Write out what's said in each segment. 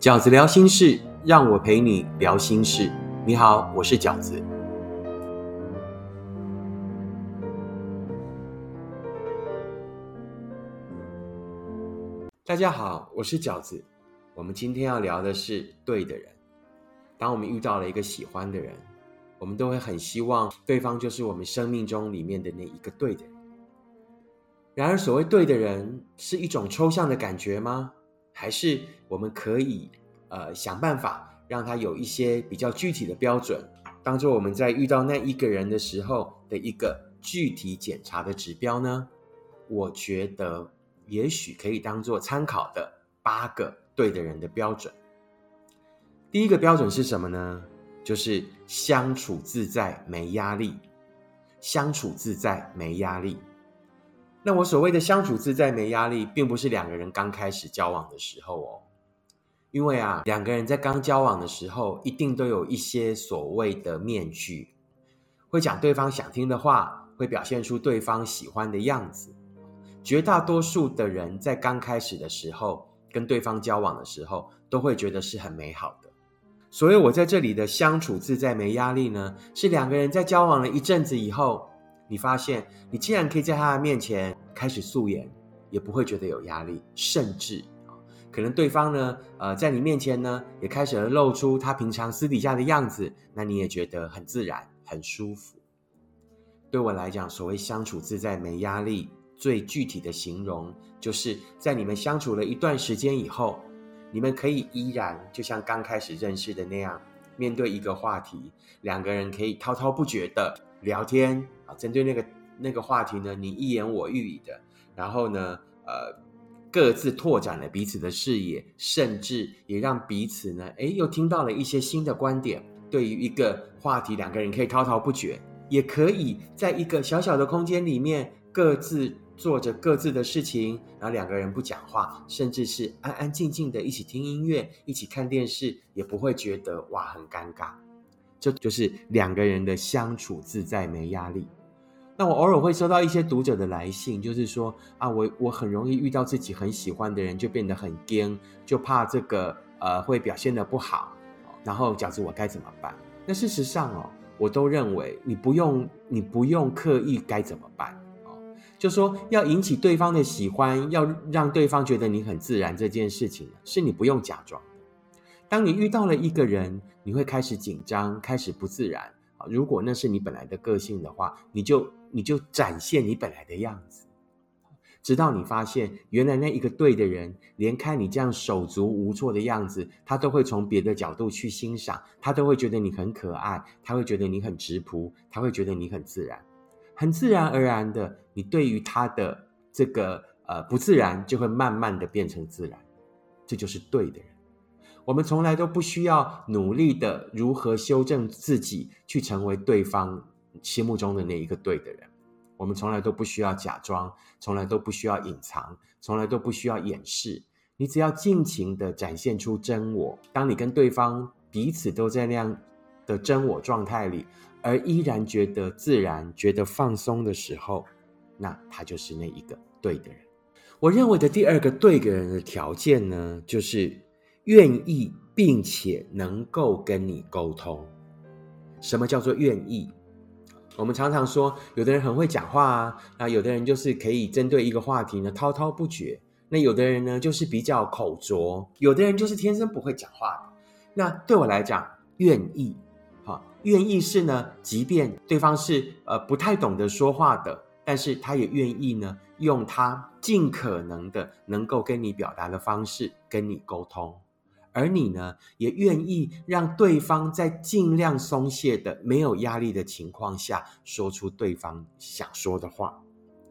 饺子聊心事，让我陪你聊心事。你好，我是饺子。大家好，我是饺子。我们今天要聊的是对的人。当我们遇到了一个喜欢的人，我们都会很希望对方就是我们生命中里面的那一个对的人。然而，所谓对的人，是一种抽象的感觉吗？还是我们可以呃想办法让他有一些比较具体的标准，当做我们在遇到那一个人的时候的一个具体检查的指标呢？我觉得也许可以当做参考的八个对的人的标准。第一个标准是什么呢？就是相处自在没压力，相处自在没压力。那我所谓的相处自在没压力，并不是两个人刚开始交往的时候哦，因为啊，两个人在刚交往的时候，一定都有一些所谓的面具，会讲对方想听的话，会表现出对方喜欢的样子。绝大多数的人在刚开始的时候跟对方交往的时候，都会觉得是很美好的。所以，我在这里的相处自在没压力呢，是两个人在交往了一阵子以后。你发现，你竟然可以在他的面前开始素颜，也不会觉得有压力，甚至啊，可能对方呢，呃，在你面前呢，也开始了露出他平常私底下的样子，那你也觉得很自然、很舒服。对我来讲，所谓相处自在、没压力，最具体的形容，就是在你们相处了一段时间以后，你们可以依然就像刚开始认识的那样，面对一个话题，两个人可以滔滔不绝的聊天啊。针对那个那个话题呢，你一言我一语的，然后呢，呃，各自拓展了彼此的视野，甚至也让彼此呢，哎，又听到了一些新的观点。对于一个话题，两个人可以滔滔不绝，也可以在一个小小的空间里面，各自做着各自的事情，然后两个人不讲话，甚至是安安静静的一起听音乐，一起看电视，也不会觉得哇很尴尬。这就是两个人的相处自在，没压力。那我偶尔会收到一些读者的来信，就是说啊，我我很容易遇到自己很喜欢的人，就变得很惊，就怕这个呃会表现的不好，然后饺子我该怎么办？那事实上哦，我都认为你不用你不用刻意该怎么办哦，就说要引起对方的喜欢，要让对方觉得你很自然这件事情是你不用假装。当你遇到了一个人，你会开始紧张，开始不自然啊。如果那是你本来的个性的话，你就。你就展现你本来的样子，直到你发现原来那一个对的人，连看你这样手足无措的样子，他都会从别的角度去欣赏，他都会觉得你很可爱，他会觉得你很直朴，他会觉得你很自然，很自然而然的，你对于他的这个呃不自然，就会慢慢的变成自然，这就是对的人。我们从来都不需要努力的如何修正自己，去成为对方。心目中的那一个对的人，我们从来都不需要假装，从来都不需要隐藏，从来都不需要掩饰。你只要尽情的展现出真我。当你跟对方彼此都在那样的真我状态里，而依然觉得自然、觉得放松的时候，那他就是那一个对的人。我认为的第二个对的人的条件呢，就是愿意并且能够跟你沟通。什么叫做愿意？我们常常说，有的人很会讲话啊，那有的人就是可以针对一个话题呢滔滔不绝。那有的人呢就是比较口拙，有的人就是天生不会讲话的。那对我来讲，愿意，哈，愿意是呢，即便对方是呃不太懂得说话的，但是他也愿意呢，用他尽可能的能够跟你表达的方式跟你沟通。而你呢，也愿意让对方在尽量松懈的、没有压力的情况下，说出对方想说的话。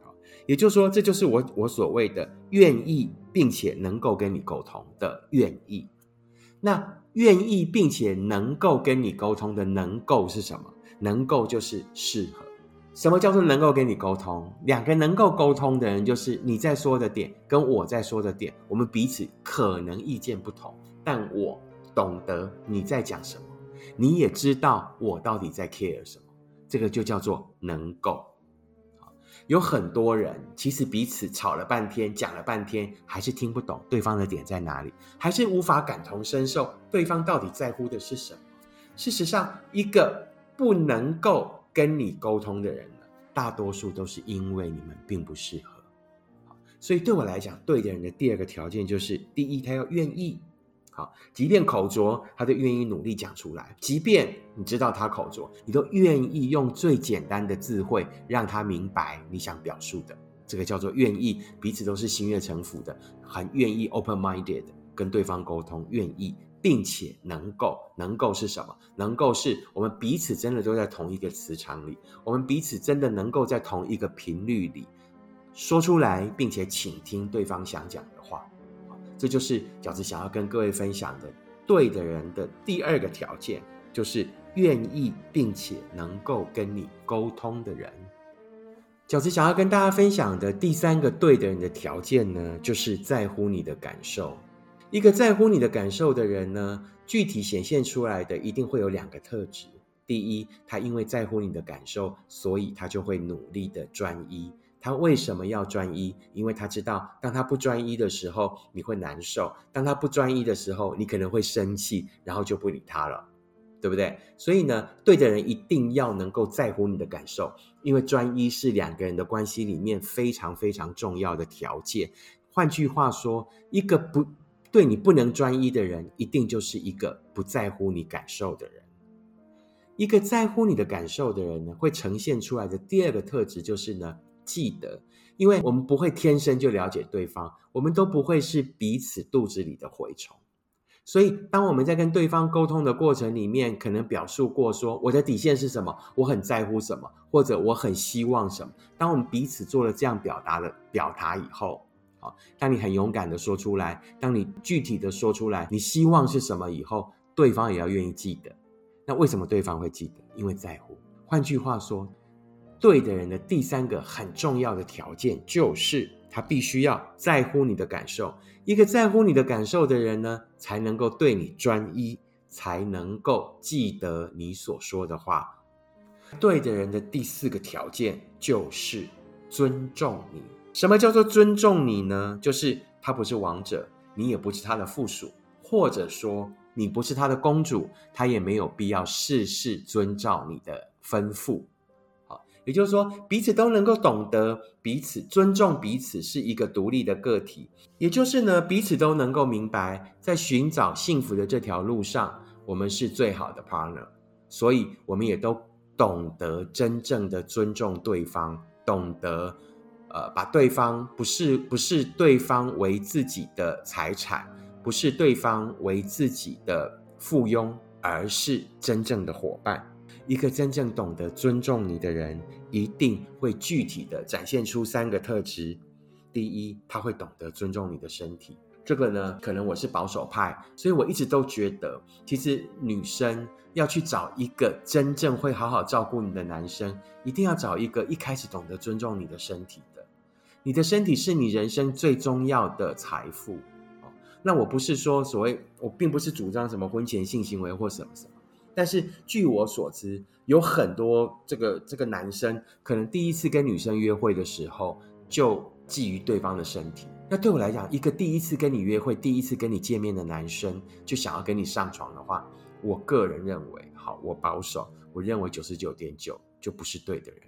好也就是说，这就是我我所谓的愿意，并且能够跟你沟通的愿意。那愿意并且能够跟你沟通的能够是什么？能够就是适合。什么叫做能够跟你沟通？两个能够沟通的人，就是你在说的点跟我在说的点，我们彼此可能意见不同。但我懂得你在讲什么，你也知道我到底在 care 什么，这个就叫做能够。有很多人其实彼此吵了半天，讲了半天，还是听不懂对方的点在哪里，还是无法感同身受对方到底在乎的是什么。事实上，一个不能够跟你沟通的人，大多数都是因为你们并不适合。所以对我来讲，对的人的第二个条件就是：第一，他要愿意。好，即便口拙，他都愿意努力讲出来；即便你知道他口拙，你都愿意用最简单的智慧让他明白你想表述的。这个叫做愿意，彼此都是心悦诚服的，很愿意 open-minded 跟对方沟通，愿意，并且能够，能够是什么？能够是我们彼此真的都在同一个磁场里，我们彼此真的能够在同一个频率里。说出来，并且倾听对方想讲的话，这就是饺子想要跟各位分享的。对的人的第二个条件，就是愿意并且能够跟你沟通的人。饺子想要跟大家分享的第三个对的人的条件呢，就是在乎你的感受。一个在乎你的感受的人呢，具体显现出来的一定会有两个特质。第一，他因为在乎你的感受，所以他就会努力的专一。他为什么要专一？因为他知道，当他不专一的时候，你会难受；当他不专一的时候，你可能会生气，然后就不理他了，对不对？所以呢，对的人一定要能够在乎你的感受，因为专一是两个人的关系里面非常非常重要的条件。换句话说，一个不对你不能专一的人，一定就是一个不在乎你感受的人。一个在乎你的感受的人呢，会呈现出来的第二个特质就是呢。记得，因为我们不会天生就了解对方，我们都不会是彼此肚子里的蛔虫。所以，当我们在跟对方沟通的过程里面，可能表述过说我的底线是什么，我很在乎什么，或者我很希望什么。当我们彼此做了这样表达的表达以后，好，当你很勇敢的说出来，当你具体的说出来，你希望是什么以后，对方也要愿意记得。那为什么对方会记得？因为在乎。换句话说。对的人的第三个很重要的条件，就是他必须要在乎你的感受。一个在乎你的感受的人呢，才能够对你专一，才能够记得你所说的话。对的人的第四个条件就是尊重你。什么叫做尊重你呢？就是他不是王者，你也不是他的附属，或者说你不是他的公主，他也没有必要事事遵照你的吩咐。也就是说，彼此都能够懂得彼此尊重彼此是一个独立的个体。也就是呢，彼此都能够明白，在寻找幸福的这条路上，我们是最好的 partner。所以，我们也都懂得真正的尊重对方，懂得呃，把对方不是不是对方为自己的财产，不是对方为自己的附庸，而是真正的伙伴。一个真正懂得尊重你的人。一定会具体的展现出三个特质。第一，他会懂得尊重你的身体。这个呢，可能我是保守派，所以我一直都觉得，其实女生要去找一个真正会好好照顾你的男生，一定要找一个一开始懂得尊重你的身体的。你的身体是你人生最重要的财富。那我不是说所谓，我并不是主张什么婚前性行为或什么什么。但是据我所知，有很多这个这个男生可能第一次跟女生约会的时候就觊觎对方的身体。那对我来讲，一个第一次跟你约会、第一次跟你见面的男生就想要跟你上床的话，我个人认为，好，我保守，我认为九十九点九就不是对的人。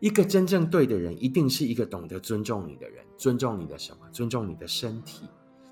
一个真正对的人，一定是一个懂得尊重你的人，尊重你的什么？尊重你的身体。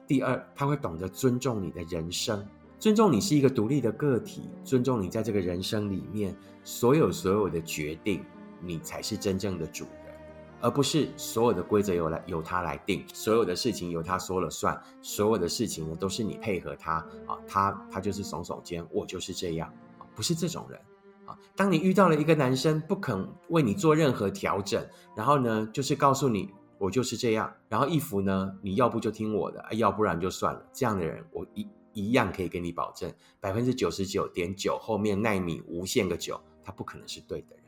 第二，他会懂得尊重你的人生。尊重你是一个独立的个体，尊重你在这个人生里面所有所有的决定，你才是真正的主人，而不是所有的规则由来由他来定，所有的事情由他说了算，所有的事情呢都是你配合他啊，他他就是耸耸肩，我就是这样，不是这种人啊。当你遇到了一个男生不肯为你做任何调整，然后呢就是告诉你我就是这样，然后一服呢你要不就听我的，要不然就算了，这样的人我一。一样可以给你保证，百分之九十九点九后面耐米无限个九，他不可能是对的人。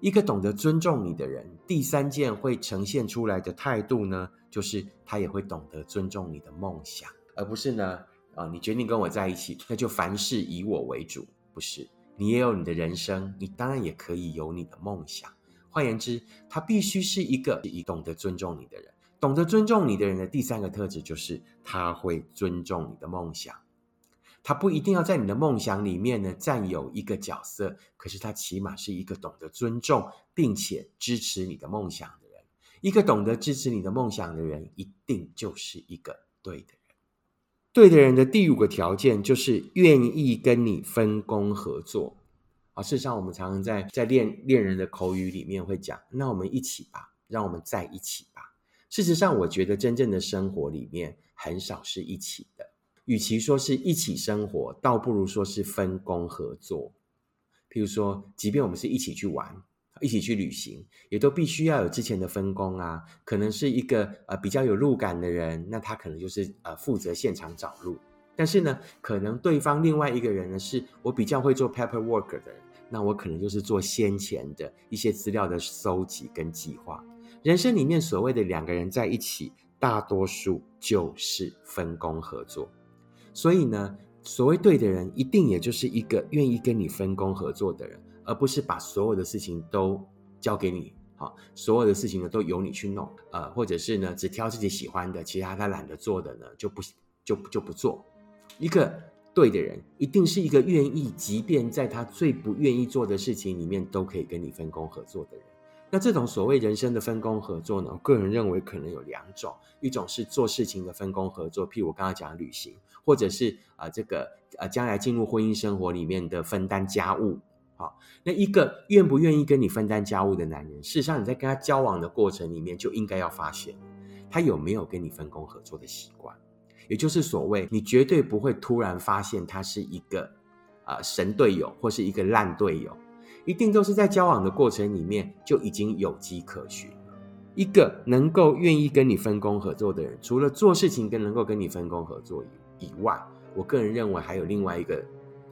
一个懂得尊重你的人，第三件会呈现出来的态度呢，就是他也会懂得尊重你的梦想，而不是呢，啊，你决定跟我在一起，那就凡事以我为主，不是？你也有你的人生，你当然也可以有你的梦想。换言之，他必须是一个以懂得尊重你的人。懂得尊重你的人的第三个特质就是他会尊重你的梦想。他不一定要在你的梦想里面呢占有一个角色，可是他起码是一个懂得尊重并且支持你的梦想的人。一个懂得支持你的梦想的人，一定就是一个对的人。对的人的第五个条件就是愿意跟你分工合作。啊，事实上，我们常常在在恋恋人的口语里面会讲：“那我们一起吧，让我们在一起。”事实上，我觉得真正的生活里面很少是一起的。与其说是一起生活，倒不如说是分工合作。譬如说，即便我们是一起去玩、一起去旅行，也都必须要有之前的分工啊。可能是一个呃比较有路感的人，那他可能就是呃负责现场找路。但是呢，可能对方另外一个人呢，是我比较会做 paperwork 的人，那我可能就是做先前的一些资料的搜集跟计划。人生里面所谓的两个人在一起，大多数就是分工合作。所以呢，所谓对的人，一定也就是一个愿意跟你分工合作的人，而不是把所有的事情都交给你，好，所有的事情呢都由你去弄，呃，或者是呢只挑自己喜欢的，其他他懒得做的呢就不就就不做。一个对的人，一定是一个愿意，即便在他最不愿意做的事情里面，都可以跟你分工合作的人。那这种所谓人生的分工合作呢？我个人认为可能有两种，一种是做事情的分工合作，譬如我刚刚讲旅行，或者是啊这个呃将来进入婚姻生活里面的分担家务。好，那一个愿不愿意跟你分担家务的男人，事实上你在跟他交往的过程里面就应该要发现，他有没有跟你分工合作的习惯，也就是所谓你绝对不会突然发现他是一个啊神队友或是一个烂队友。一定都是在交往的过程里面就已经有迹可循了。一个能够愿意跟你分工合作的人，除了做事情跟能够跟你分工合作以以外，我个人认为还有另外一个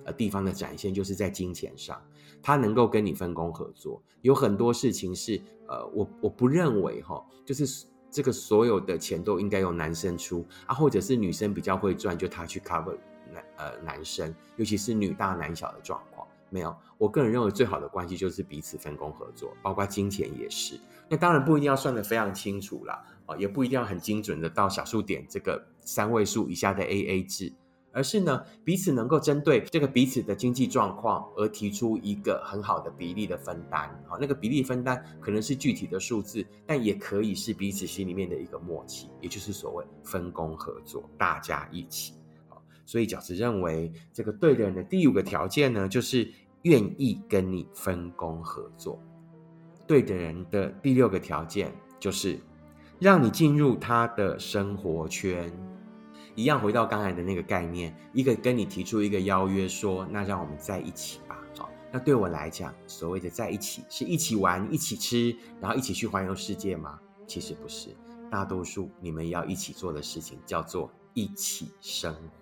呃地方的展现，就是在金钱上，他能够跟你分工合作。有很多事情是呃，我我不认为哈，就是这个所有的钱都应该由男生出啊，或者是女生比较会赚，就他去 cover 男呃男生，尤其是女大男小的状况。没有，我个人认为最好的关系就是彼此分工合作，包括金钱也是。那当然不一定要算得非常清楚啦，啊，也不一定要很精准的到小数点这个三位数以下的 A A 制，而是呢彼此能够针对这个彼此的经济状况而提出一个很好的比例的分担。好，那个比例分担可能是具体的数字，但也可以是彼此心里面的一个默契，也就是所谓分工合作，大家一起。好，所以饺子认为这个对的人的第五个条件呢，就是。愿意跟你分工合作，对的人的第六个条件就是让你进入他的生活圈。一样回到刚才的那个概念，一个跟你提出一个邀约，说那让我们在一起吧。好，那对我来讲，所谓的在一起是一起玩、一起吃，然后一起去环游世界吗？其实不是，大多数你们要一起做的事情叫做一起生活。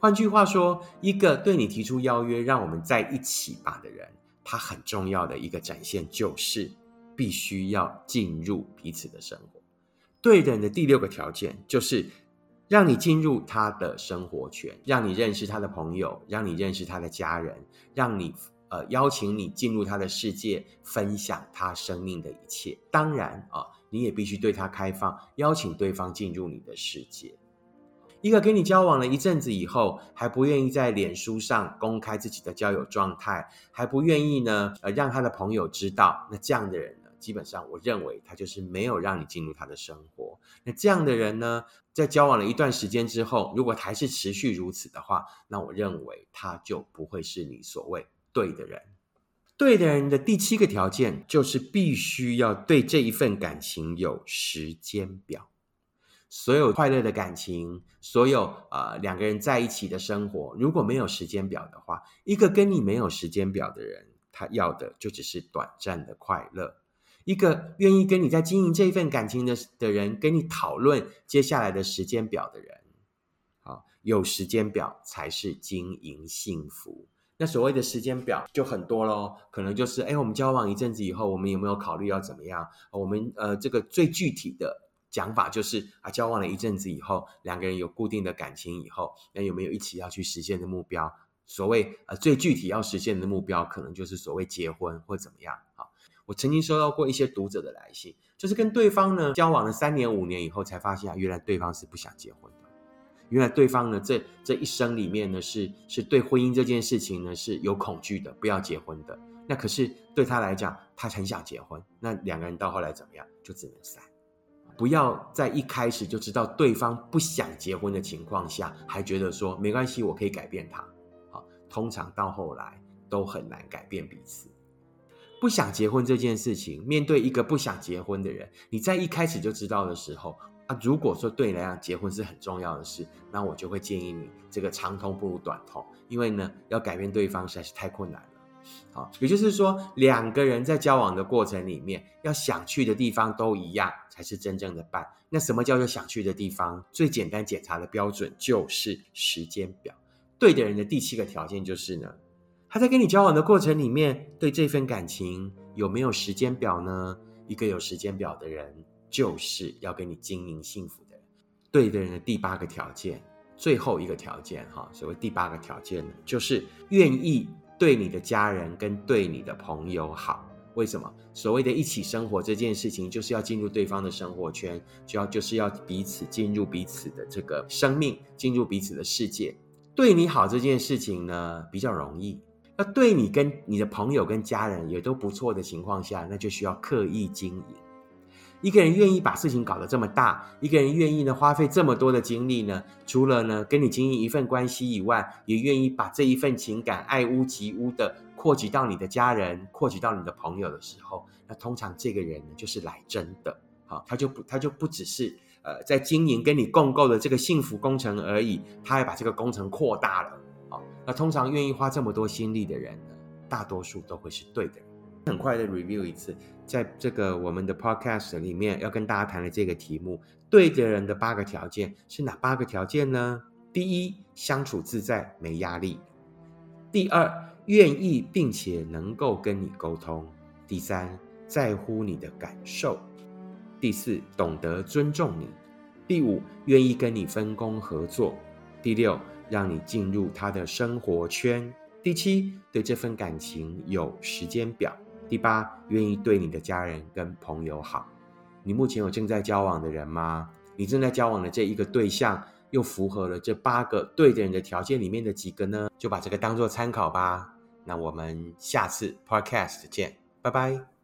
换句话说，一个对你提出邀约，让我们在一起吧的人，他很重要的一个展现就是必须要进入彼此的生活。对的人的第六个条件就是让你进入他的生活圈，让你认识他的朋友，让你认识他的家人，让你呃邀请你进入他的世界，分享他生命的一切。当然啊，你也必须对他开放，邀请对方进入你的世界。一个跟你交往了一阵子以后，还不愿意在脸书上公开自己的交友状态，还不愿意呢，呃，让他的朋友知道。那这样的人呢，基本上我认为他就是没有让你进入他的生活。那这样的人呢，在交往了一段时间之后，如果还是持续如此的话，那我认为他就不会是你所谓对的人。对的人的第七个条件就是必须要对这一份感情有时间表。所有快乐的感情，所有呃两个人在一起的生活，如果没有时间表的话，一个跟你没有时间表的人，他要的就只是短暂的快乐。一个愿意跟你在经营这一份感情的的人，跟你讨论接下来的时间表的人，好，有时间表才是经营幸福。那所谓的时间表就很多喽，可能就是，哎，我们交往一阵子以后，我们有没有考虑要怎么样？我们呃，这个最具体的。讲法就是啊，交往了一阵子以后，两个人有固定的感情以后，那有没有一起要去实现的目标？所谓呃最具体要实现的目标，可能就是所谓结婚或怎么样啊？我曾经收到过一些读者的来信，就是跟对方呢交往了三年五年以后，才发现啊，原来对方是不想结婚的。原来对方呢，这这一生里面呢，是是对婚姻这件事情呢是有恐惧的，不要结婚的。那可是对他来讲，他很想结婚。那两个人到后来怎么样？就只能散。不要在一开始就知道对方不想结婚的情况下，还觉得说没关系，我可以改变他。好，通常到后来都很难改变彼此。不想结婚这件事情，面对一个不想结婚的人，你在一开始就知道的时候啊，如果说对你来讲结婚是很重要的事，那我就会建议你这个长痛不如短痛，因为呢，要改变对方实在是太困难了。好，也就是说，两个人在交往的过程里面，要想去的地方都一样，才是真正的伴。那什么叫做想去的地方？最简单检查的标准就是时间表。对的人的第七个条件就是呢，他在跟你交往的过程里面，对这份感情有没有时间表呢？一个有时间表的人，就是要跟你经营幸福的人。对的人的第八个条件，最后一个条件，哈，所谓第八个条件呢，就是愿意。对你的家人跟对你的朋友好，为什么？所谓的一起生活这件事情，就是要进入对方的生活圈，就要就是要彼此进入彼此的这个生命，进入彼此的世界。对你好这件事情呢，比较容易；那对你跟你的朋友跟家人也都不错的情况下，那就需要刻意经营。一个人愿意把事情搞得这么大，一个人愿意呢花费这么多的精力呢，除了呢跟你经营一份关系以外，也愿意把这一份情感爱屋及乌的扩及到你的家人，扩及到你的朋友的时候，那通常这个人呢就是来真的，好，他就不他就不只是呃在经营跟你共构的这个幸福工程而已，他还把这个工程扩大了，好，那通常愿意花这么多心力的人呢，大多数都会是对的。很快的 review 一次，在这个我们的 podcast 里面要跟大家谈的这个题目，对的人的八个条件是哪八个条件呢？第一，相处自在没压力；第二，愿意并且能够跟你沟通；第三，在乎你的感受；第四，懂得尊重你；第五，愿意跟你分工合作；第六，让你进入他的生活圈；第七，对这份感情有时间表。第八，愿意对你的家人跟朋友好。你目前有正在交往的人吗？你正在交往的这一个对象，又符合了这八个对的人的条件里面的几个呢？就把这个当做参考吧。那我们下次 podcast 见，拜拜。